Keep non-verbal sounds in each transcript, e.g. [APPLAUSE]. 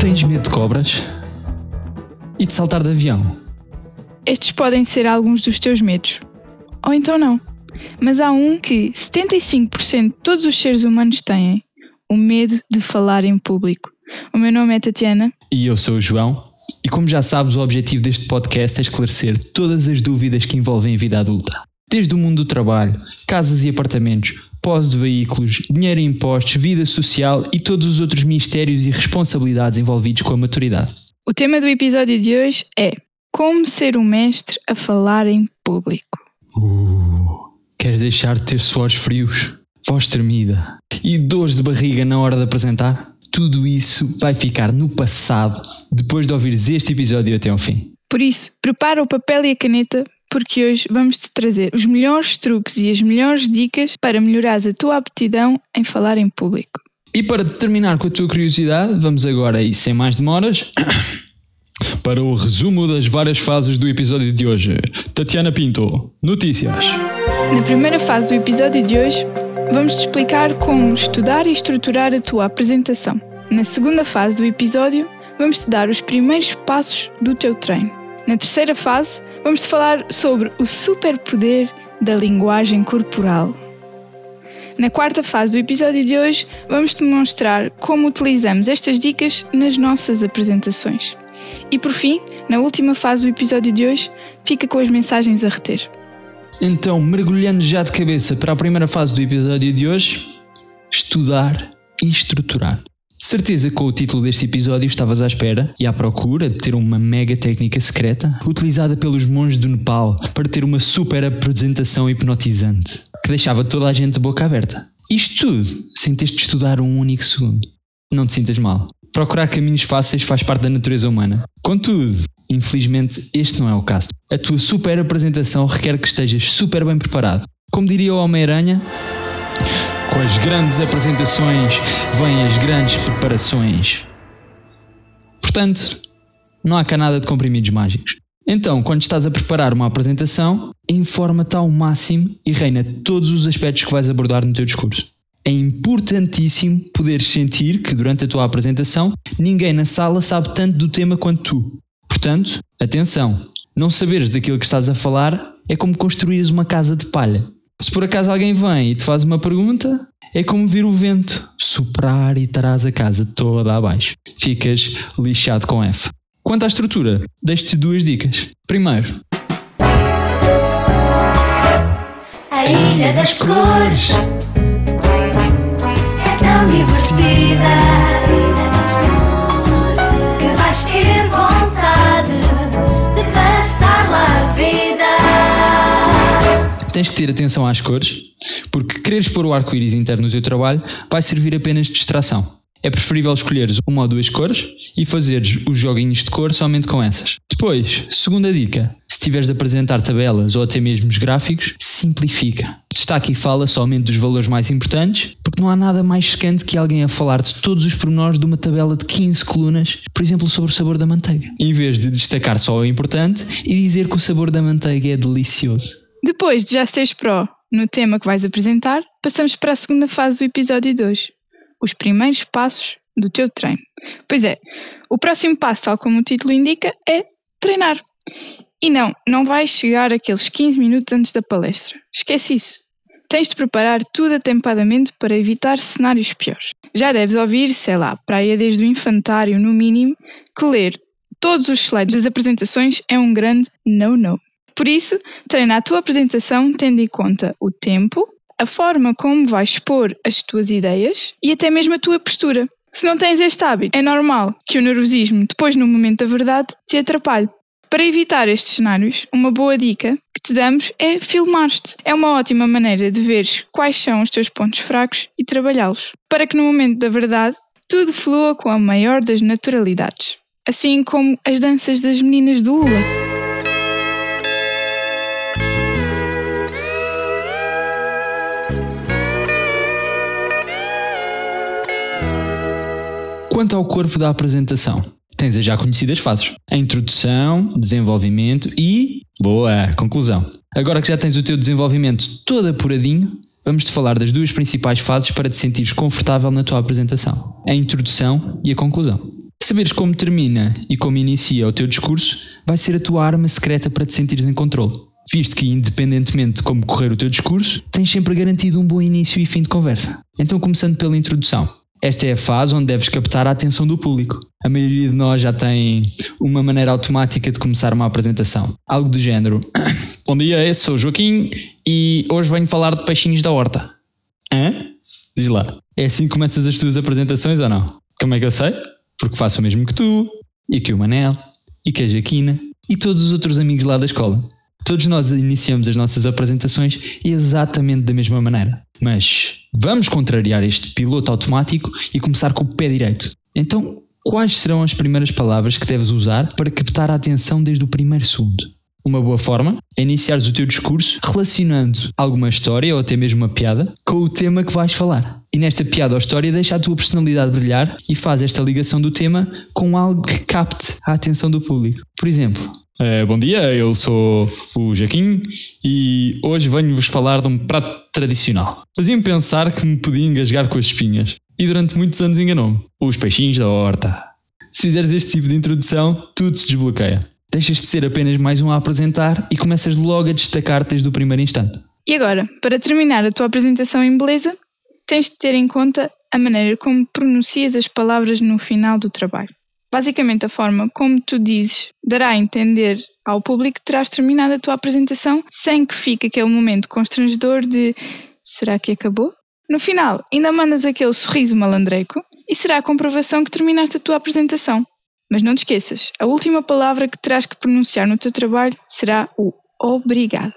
Tens medo de cobras? E de saltar de avião? Estes podem ser alguns dos teus medos. Ou então não. Mas há um que 75% de todos os seres humanos têm: o medo de falar em público. O meu nome é Tatiana. E eu sou o João. E como já sabes, o objetivo deste podcast é esclarecer todas as dúvidas que envolvem a vida adulta. Desde o mundo do trabalho, casas e apartamentos, pós de veículos, dinheiro e impostos, vida social e todos os outros mistérios e responsabilidades envolvidos com a maturidade. O tema do episódio de hoje é Como ser um mestre a falar em público. Uh, queres deixar de ter suores frios, voz tremida e dores de barriga na hora de apresentar? Tudo isso vai ficar no passado depois de ouvires este episódio até ao fim. Por isso, prepara o papel e a caneta porque hoje vamos te trazer os melhores truques e as melhores dicas para melhorares a tua aptidão em falar em público. E para terminar com a tua curiosidade, vamos agora e sem mais demoras [COUGHS] para o resumo das várias fases do episódio de hoje. Tatiana Pinto, notícias. Na primeira fase do episódio de hoje, vamos te explicar como estudar e estruturar a tua apresentação. Na segunda fase do episódio, vamos te dar os primeiros passos do teu treino. Na terceira fase, vamos te falar sobre o superpoder da linguagem corporal. Na quarta fase do episódio de hoje, vamos te mostrar como utilizamos estas dicas nas nossas apresentações. E por fim, na última fase do episódio de hoje, fica com as mensagens a reter. Então, mergulhando já de cabeça para a primeira fase do episódio de hoje, estudar e estruturar. Certeza com o título deste episódio estavas à espera e à procura de ter uma mega técnica secreta utilizada pelos monges do Nepal para ter uma super apresentação hipnotizante que deixava toda a gente de boca aberta. Isto tudo sem teres de estudar um único segundo. Não te sintas mal. Procurar caminhos fáceis faz parte da natureza humana. Contudo, infelizmente, este não é o caso. A tua super apresentação requer que estejas super bem preparado. Como diria o Homem-Aranha, com as grandes apresentações vêm as grandes preparações. Portanto, não há cá nada de comprimidos mágicos. Então, quando estás a preparar uma apresentação, informa-te ao máximo e reina todos os aspectos que vais abordar no teu discurso. É importantíssimo poderes sentir que durante a tua apresentação ninguém na sala sabe tanto do tema quanto tu. Portanto, atenção, não saberes daquilo que estás a falar é como construires uma casa de palha. Se por acaso alguém vem e te faz uma pergunta, é como vir o vento soprar e terás a casa toda abaixo. Ficas lixado com F. Quanto à estrutura, deixo-te duas dicas. Primeiro, A Ilha das Cores é tão divertida que vais ter vontade tens que ter atenção às cores, porque quereres pôr o arco-íris interno no teu trabalho vai servir apenas de distração. É preferível escolheres uma ou duas cores e fazeres os joguinhos de cor somente com essas. Depois, segunda dica: se tiveres de apresentar tabelas ou até mesmo os gráficos, simplifica. Destaca e fala somente dos valores mais importantes, porque não há nada mais secante que alguém a falar de todos os pormenores de uma tabela de 15 colunas, por exemplo, sobre o sabor da manteiga. Em vez de destacar só o importante e dizer que o sabor da manteiga é delicioso. Depois de já seres pró no tema que vais apresentar, passamos para a segunda fase do episódio de hoje: os primeiros passos do teu treino. Pois é, o próximo passo, tal como o título indica, é treinar. E não, não vais chegar aqueles 15 minutos antes da palestra. Esquece isso. Tens de preparar tudo atempadamente para evitar cenários piores. Já deves ouvir, sei lá, praia desde o infantário, no mínimo, que ler todos os slides das apresentações é um grande no-no. Por isso, treina a tua apresentação tendo em conta o tempo, a forma como vais expor as tuas ideias e até mesmo a tua postura. Se não tens este hábito, é normal que o nervosismo, depois no momento da verdade, te atrapalhe. Para evitar estes cenários, uma boa dica que te damos é filmar-te. É uma ótima maneira de veres quais são os teus pontos fracos e trabalhá-los, para que no momento da verdade tudo flua com a maior das naturalidades. Assim como as danças das meninas do Hula. Quanto ao corpo da apresentação, Tens as já conhecidas fases: a introdução, desenvolvimento e. Boa! Conclusão. Agora que já tens o teu desenvolvimento todo apuradinho, vamos-te falar das duas principais fases para te sentires confortável na tua apresentação: a introdução e a conclusão. Saberes como termina e como inicia o teu discurso vai ser a tua arma secreta para te sentires em controle. Visto que, independentemente de como correr o teu discurso, tens sempre garantido um bom início e fim de conversa. Então, começando pela introdução. Esta é a fase onde deves captar a atenção do público. A maioria de nós já tem uma maneira automática de começar uma apresentação. Algo do género: [COUGHS] Bom dia, sou Joaquim e hoje venho falar de peixinhos da horta. Hã? Diz lá. É assim que começas as tuas apresentações ou não? Como é que eu sei? Porque faço o mesmo que tu, e que o Manel, e que a Jaquina, e todos os outros amigos lá da escola. Todos nós iniciamos as nossas apresentações exatamente da mesma maneira. Mas vamos contrariar este piloto automático e começar com o pé direito. Então, quais serão as primeiras palavras que deves usar para captar a atenção desde o primeiro segundo? Uma boa forma é iniciares o teu discurso relacionando alguma história ou até mesmo uma piada com o tema que vais falar. E nesta piada ou história deixa a tua personalidade brilhar e faz esta ligação do tema com algo que capte a atenção do público. Por exemplo, eh, bom dia, eu sou o Jaquim e hoje venho-vos falar de um prato tradicional. Fazia-me pensar que me podia engasgar com as espinhas e durante muitos anos enganou-me. Os peixinhos da horta. Se fizeres este tipo de introdução, tudo se desbloqueia. Deixas de ser apenas mais um a apresentar e começas logo a destacar-te desde o primeiro instante. E agora, para terminar a tua apresentação em beleza, tens de ter em conta a maneira como pronuncias as palavras no final do trabalho. Basicamente, a forma como tu dizes dará a entender ao público que terás terminado a tua apresentação sem que fique aquele momento constrangedor de será que acabou? No final, ainda mandas aquele sorriso malandreco e será a comprovação que terminaste a tua apresentação. Mas não te esqueças, a última palavra que terás que pronunciar no teu trabalho será o obrigada.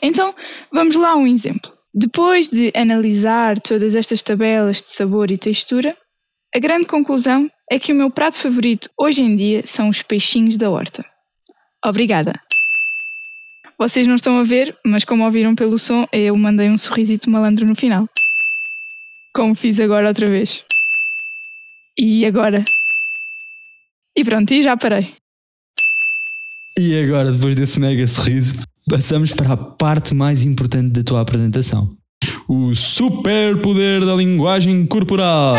Então, vamos lá a um exemplo. Depois de analisar todas estas tabelas de sabor e textura, a grande conclusão é que o meu prato favorito hoje em dia são os peixinhos da horta. Obrigada. Vocês não estão a ver, mas como ouviram pelo som, eu mandei um sorrisito malandro no final. Como fiz agora outra vez. E agora? E pronto, e já parei. E agora, depois desse mega sorriso, passamos para a parte mais importante da tua apresentação: o superpoder da linguagem corporal.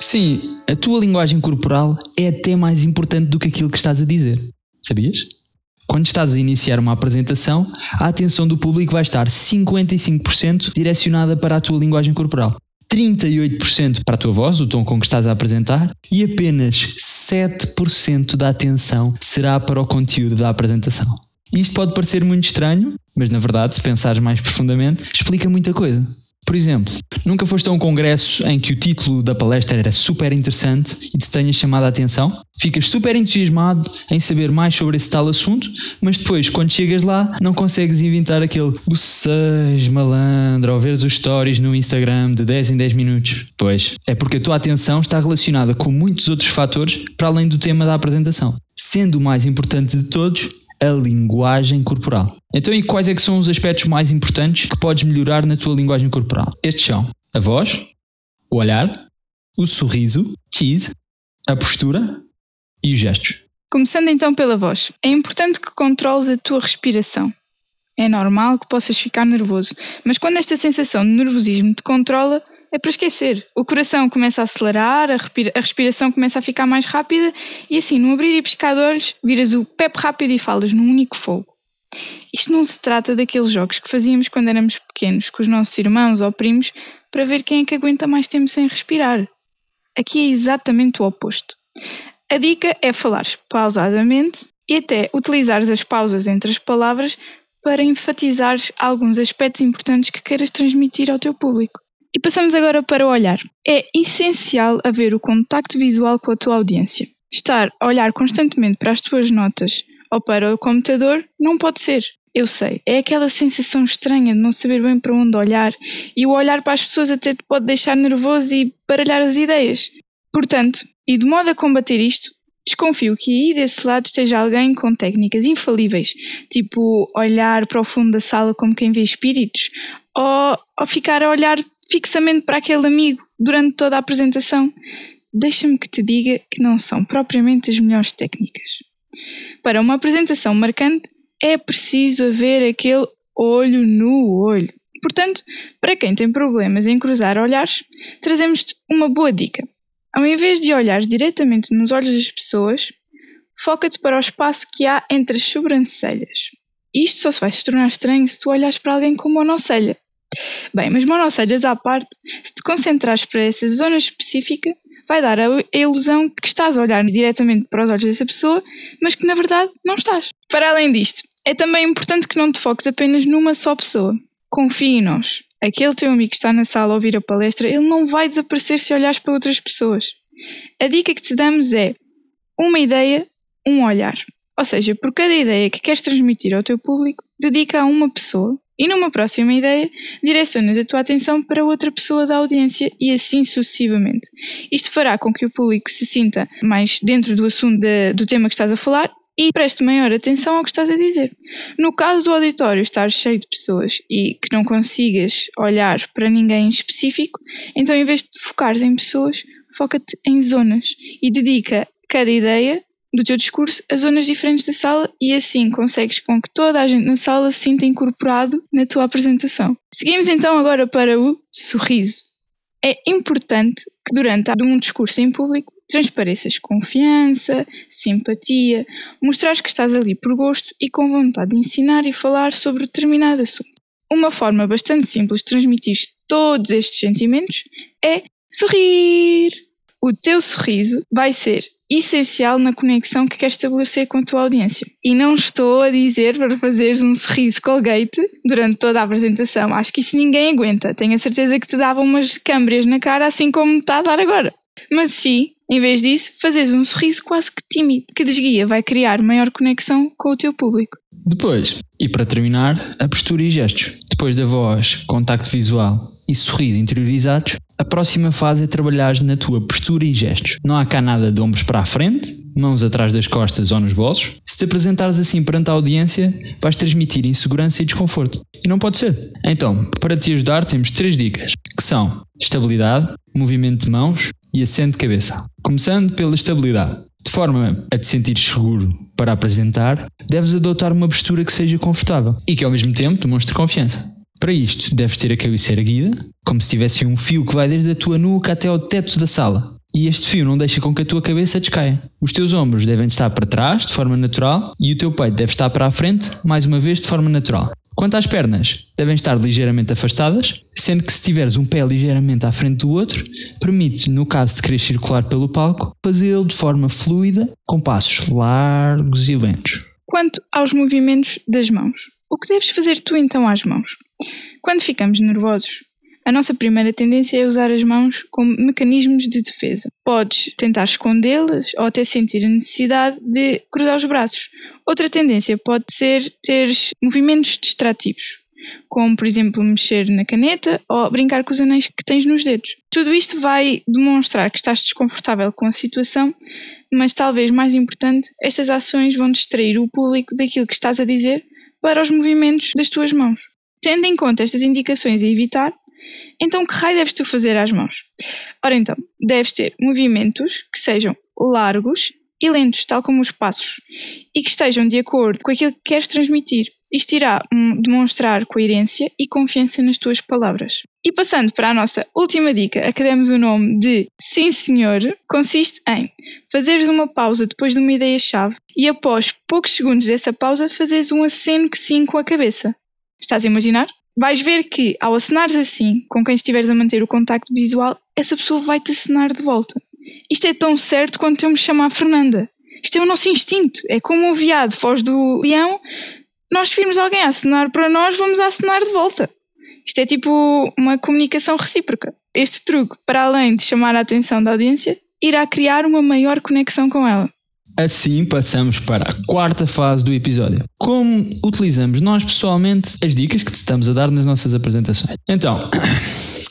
Sim, a tua linguagem corporal é até mais importante do que aquilo que estás a dizer. Sabias? Quando estás a iniciar uma apresentação, a atenção do público vai estar 55% direcionada para a tua linguagem corporal, 38% para a tua voz, o tom com que estás a apresentar, e apenas 7% da atenção será para o conteúdo da apresentação. Isto pode parecer muito estranho, mas na verdade, se pensares mais profundamente, explica muita coisa. Por exemplo, nunca foste a um congresso em que o título da palestra era super interessante e te tenha chamado a atenção? Ficas super entusiasmado em saber mais sobre esse tal assunto, mas depois, quando chegas lá, não consegues inventar aquele bocejo malandro ou veres os stories no Instagram de 10 em 10 minutos. Pois, é porque a tua atenção está relacionada com muitos outros fatores para além do tema da apresentação, sendo o mais importante de todos a linguagem corporal. Então, e quais é que são os aspectos mais importantes que podes melhorar na tua linguagem corporal? Estes são a voz, o olhar, o sorriso, cheese, a postura e os gestos. Começando então pela voz. É importante que controles a tua respiração. É normal que possas ficar nervoso, mas quando esta sensação de nervosismo te controla, é para esquecer. O coração começa a acelerar, a, a respiração começa a ficar mais rápida e assim, no abrir e piscar de olhos, viras o pep rápido e falas num único fogo. Isto não se trata daqueles jogos que fazíamos quando éramos pequenos, com os nossos irmãos ou primos, para ver quem é que aguenta mais tempo sem respirar. Aqui é exatamente o oposto. A dica é falares pausadamente e até utilizares as pausas entre as palavras para enfatizares alguns aspectos importantes que queiras transmitir ao teu público. E passamos agora para o olhar. É essencial haver o contacto visual com a tua audiência. Estar a olhar constantemente para as tuas notas ou para o computador não pode ser. Eu sei, é aquela sensação estranha de não saber bem para onde olhar e o olhar para as pessoas até te pode deixar nervoso e baralhar as ideias. Portanto, e de modo a combater isto, desconfio que aí desse lado esteja alguém com técnicas infalíveis, tipo olhar para o fundo da sala como quem vê espíritos, ou, ou ficar a olhar fixamente para aquele amigo durante toda a apresentação. deixa-me que te diga que não são propriamente as melhores técnicas. Para uma apresentação marcante, é preciso haver aquele olho no olho. Portanto, para quem tem problemas em cruzar olhares, trazemos-te uma boa dica. Ao invés de olhar diretamente nos olhos das pessoas, foca-te para o espaço que há entre as sobrancelhas. Isto só se vai se tornar estranho se tu olhares para alguém com monocelha. Bem, mas monocelhas à parte, se te concentrares para essa zona específica, vai dar a ilusão que estás a olhar diretamente para os olhos dessa pessoa, mas que na verdade não estás. Para além disto, é também importante que não te foques apenas numa só pessoa. Confie em nós. Aquele teu amigo que está na sala a ouvir a palestra, ele não vai desaparecer se olhares para outras pessoas. A dica que te damos é uma ideia, um olhar. Ou seja, por cada ideia que queres transmitir ao teu público, dedica a uma pessoa e numa próxima ideia, direcionas a tua atenção para outra pessoa da audiência e assim sucessivamente. Isto fará com que o público se sinta mais dentro do assunto de, do tema que estás a falar e preste maior atenção ao que estás a dizer. No caso do auditório estar cheio de pessoas e que não consigas olhar para ninguém em específico, então em vez de focares em pessoas, foca-te em zonas e dedica cada ideia do teu discurso a zonas diferentes da sala e assim consegues com que toda a gente na sala se sinta incorporado na tua apresentação. Seguimos então agora para o sorriso. É importante que durante um discurso em público transpareças confiança, simpatia, mostrares que estás ali por gosto e com vontade de ensinar e falar sobre determinado assunto. Uma forma bastante simples de transmitir todos estes sentimentos é sorrir. O teu sorriso vai ser essencial na conexão que queres estabelecer com a tua audiência. E não estou a dizer para fazeres um sorriso Colgate durante toda a apresentação. Acho que isso ninguém aguenta. Tenho a certeza que te dava umas câmbrias na cara, assim como está a dar agora. Mas sim, em vez disso, fazes um sorriso quase que tímido, que desguia vai criar maior conexão com o teu público. Depois, e para terminar, a postura e gestos. Depois da voz, contacto visual e sorriso interiorizados, a próxima fase é trabalhar na tua postura e gestos. Não há cá nada de ombros para a frente, mãos atrás das costas ou nos bolsos. Se te apresentares assim perante a audiência, vais transmitir insegurança e desconforto. E não pode ser. Então, para te ajudar, temos três dicas, que são estabilidade, movimento de mãos e acento de cabeça. Começando pela estabilidade. De forma a te sentir seguro para apresentar, deves adotar uma postura que seja confortável e que ao mesmo tempo demonstre confiança. Para isto, deves ter a cabeça erguida, como se tivesse um fio que vai desde a tua nuca até ao teto da sala. E este fio não deixa com que a tua cabeça descaia. Os teus ombros devem estar para trás, de forma natural, e o teu peito deve estar para a frente, mais uma vez, de forma natural. Quanto às pernas, devem estar ligeiramente afastadas, sendo que se tiveres um pé ligeiramente à frente do outro, permite, no caso de querer circular pelo palco, fazê-lo de forma fluida, com passos largos e lentos. Quanto aos movimentos das mãos, o que deves fazer tu então às mãos? Quando ficamos nervosos, a nossa primeira tendência é usar as mãos como mecanismos de defesa. Podes tentar escondê-las ou até sentir a necessidade de cruzar os braços. Outra tendência pode ser ter movimentos distrativos, como por exemplo mexer na caneta ou brincar com os anéis que tens nos dedos. Tudo isto vai demonstrar que estás desconfortável com a situação, mas talvez mais importante, estas ações vão distrair o público daquilo que estás a dizer para os movimentos das tuas mãos. Tendo em conta estas indicações a evitar, então que raio deves tu fazer às mãos? Ora então, deves ter movimentos que sejam largos e lentos, tal como os passos, e que estejam de acordo com aquilo que queres transmitir. Isto irá hum, demonstrar coerência e confiança nas tuas palavras. E passando para a nossa última dica, a que demos o nome de Sim Senhor, consiste em fazeres uma pausa depois de uma ideia-chave e após poucos segundos dessa pausa fazeres um aceno que sim com a cabeça. Estás a imaginar? Vais ver que ao acenares assim, com quem estiveres a manter o contacto visual, essa pessoa vai-te acenar de volta. Isto é tão certo quanto eu me chamar Fernanda. Isto é o nosso instinto. É como o veado foge do leão, nós virmos alguém a acenar para nós, vamos acenar de volta. Isto é tipo uma comunicação recíproca. Este truque, para além de chamar a atenção da audiência, irá criar uma maior conexão com ela. Assim passamos para a quarta fase do episódio. Como utilizamos nós pessoalmente as dicas que estamos a dar nas nossas apresentações. Então, [COUGHS]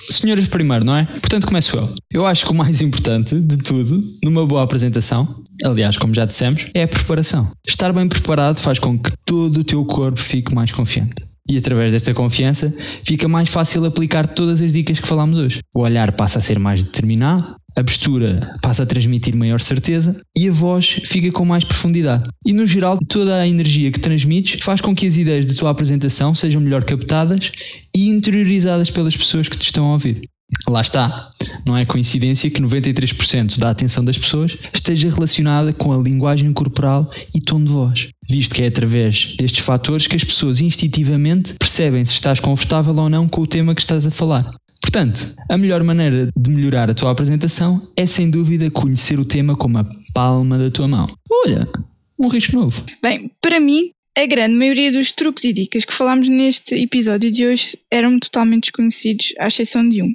senhoras primeiro, não é? Portanto, começo eu. Eu acho que o mais importante de tudo numa boa apresentação, aliás, como já dissemos, é a preparação. Estar bem preparado faz com que todo o teu corpo fique mais confiante. E através desta confiança fica mais fácil aplicar todas as dicas que falámos hoje. O olhar passa a ser mais determinado, a postura passa a transmitir maior certeza e a voz fica com mais profundidade. E no geral, toda a energia que transmites faz com que as ideias da tua apresentação sejam melhor captadas e interiorizadas pelas pessoas que te estão a ouvir. Lá está, não é coincidência que 93% da atenção das pessoas esteja relacionada com a linguagem corporal e tom de voz, visto que é através destes fatores que as pessoas instintivamente percebem se estás confortável ou não com o tema que estás a falar. Portanto, a melhor maneira de melhorar a tua apresentação é sem dúvida conhecer o tema como a palma da tua mão. Olha, um risco novo. Bem, para mim, a grande maioria dos truques e dicas que falámos neste episódio de hoje eram totalmente desconhecidos, à exceção de um.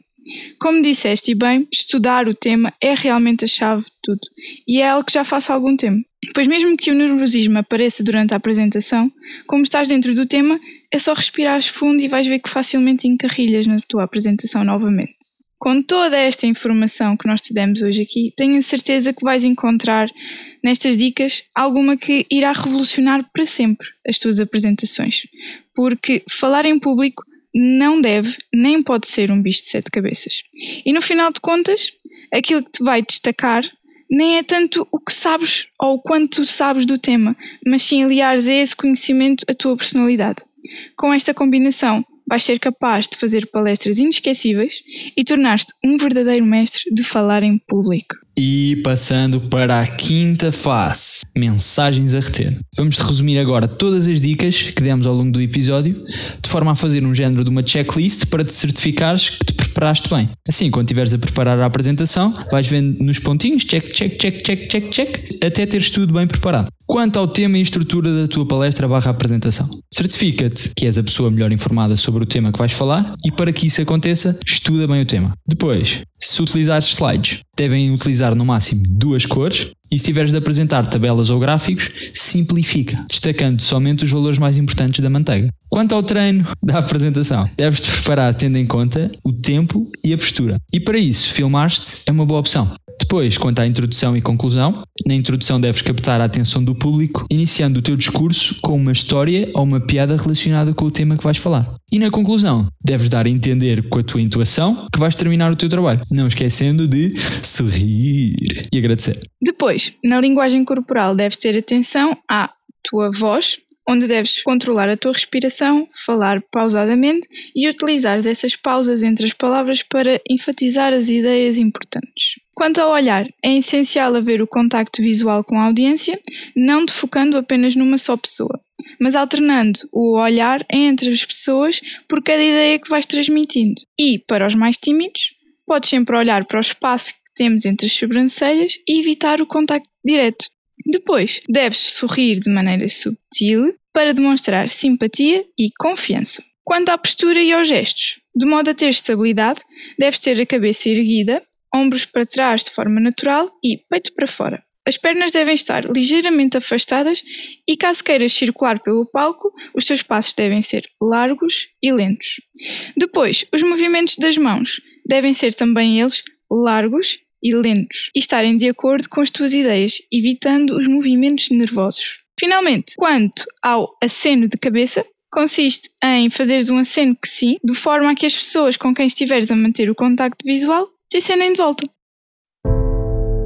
Como disseste e bem, estudar o tema é realmente a chave de tudo e é algo que já faço há algum tempo. Pois, mesmo que o nervosismo apareça durante a apresentação, como estás dentro do tema, é só respirares fundo e vais ver que facilmente encarrilhas na tua apresentação novamente. Com toda esta informação que nós te demos hoje aqui, tenho a certeza que vais encontrar nestas dicas alguma que irá revolucionar para sempre as tuas apresentações. Porque falar em público não deve nem pode ser um bicho de sete cabeças. E no final de contas, aquilo que te vai destacar nem é tanto o que sabes ou o quanto sabes do tema, mas sim aliares a esse conhecimento a tua personalidade. Com esta combinação, vais ser capaz de fazer palestras inesquecíveis e tornar-te um verdadeiro mestre de falar em público. E passando para a quinta fase, mensagens a reter. Vamos resumir agora todas as dicas que demos ao longo do episódio, de forma a fazer um género de uma checklist para te certificares que te preparaste bem. Assim, quando estiveres a preparar a apresentação, vais vendo nos pontinhos, check, check, check, check, check, check, até teres tudo bem preparado. Quanto ao tema e estrutura da tua palestra barra apresentação, certifica-te que és a pessoa melhor informada sobre o tema que vais falar e para que isso aconteça, estuda bem o tema. Depois, se utilizares slides, devem utilizar no máximo duas cores e se tiveres de apresentar tabelas ou gráficos, simplifica, destacando somente os valores mais importantes da manteiga. Quanto ao treino [LAUGHS] da apresentação, deves-te preparar tendo em conta o tempo e a postura. E para isso, filmar-te é uma boa opção. Depois, quanto à introdução e conclusão, na introdução deves captar a atenção do público, iniciando o teu discurso com uma história ou uma piada relacionada com o tema que vais falar. E na conclusão, deves dar a entender com a tua intuação que vais terminar o teu trabalho, não esquecendo de sorrir e agradecer. Depois, na linguagem corporal, deves ter atenção à tua voz, onde deves controlar a tua respiração, falar pausadamente e utilizar essas pausas entre as palavras para enfatizar as ideias importantes. Quanto ao olhar, é essencial haver o contacto visual com a audiência, não te focando apenas numa só pessoa, mas alternando o olhar entre as pessoas por cada ideia que vais transmitindo. E, para os mais tímidos, podes sempre olhar para o espaço que temos entre as sobrancelhas e evitar o contacto direto. Depois, deves sorrir de maneira subtil para demonstrar simpatia e confiança. Quanto à postura e aos gestos, de modo a ter estabilidade, deves ter a cabeça erguida, ombros para trás de forma natural e peito para fora. As pernas devem estar ligeiramente afastadas e, caso queiras circular pelo palco, os teus passos devem ser largos e lentos. Depois, os movimentos das mãos devem ser também eles largos e lentos e estarem de acordo com as tuas ideias, evitando os movimentos nervosos. Finalmente, quanto ao aceno de cabeça, consiste em fazeres um aceno que sim, de forma a que as pessoas com quem estiveres a manter o contacto visual te acenem de volta.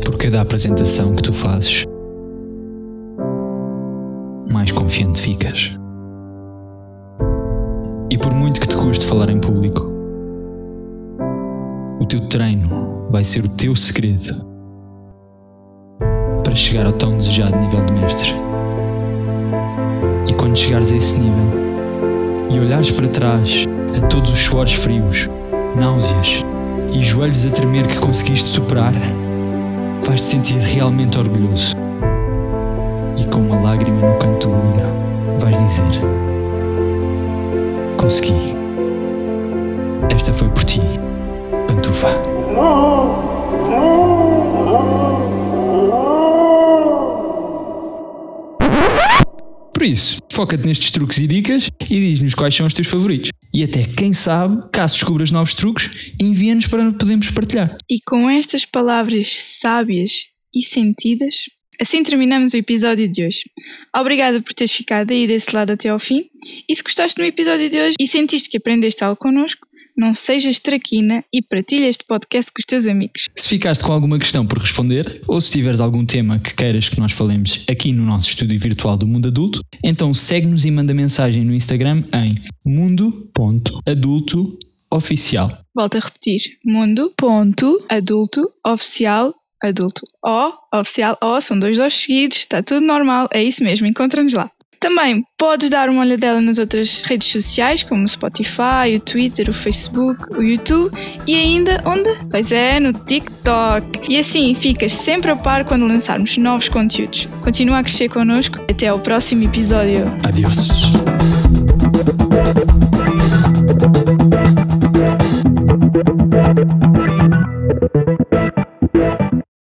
Por cada apresentação que tu fazes, mais confiante ficas. E por muito que te custe falar em público, o teu treino vai ser o teu segredo para chegar ao tão desejado nível de mestre. E quando chegares a esse nível e olhares para trás a todos os suores frios, náuseas e joelhos a tremer que conseguiste superar, vais te sentir realmente orgulhoso. E com uma lágrima no canto do olho, vais dizer: Consegui. Por isso, foca-te nestes truques e dicas e diz-nos quais são os teus favoritos. E até, quem sabe, caso descubras novos truques, envia-nos para podermos partilhar. E com estas palavras sábias e sentidas, assim terminamos o episódio de hoje. Obrigada por teres ficado aí desse lado até ao fim. E se gostaste do episódio de hoje e sentiste que aprendeste algo connosco, não sejas traquina e partilha este podcast com os teus amigos. Se ficaste com alguma questão por responder, ou se tiveres algum tema que queiras que nós falemos aqui no nosso estúdio virtual do Mundo Adulto, então segue-nos e manda mensagem no Instagram em mundo.adultooficial. Volto a repetir: mundo.adulto oficial adulto. O, oficial O, são dois dois seguidos, está tudo normal, é isso mesmo, encontra-nos lá. Também podes dar uma olhadela nas outras redes sociais, como o Spotify, o Twitter, o Facebook, o YouTube e ainda onde? Pois é, no TikTok. E assim ficas sempre a par quando lançarmos novos conteúdos. Continua a crescer connosco. Até ao próximo episódio. Adeus.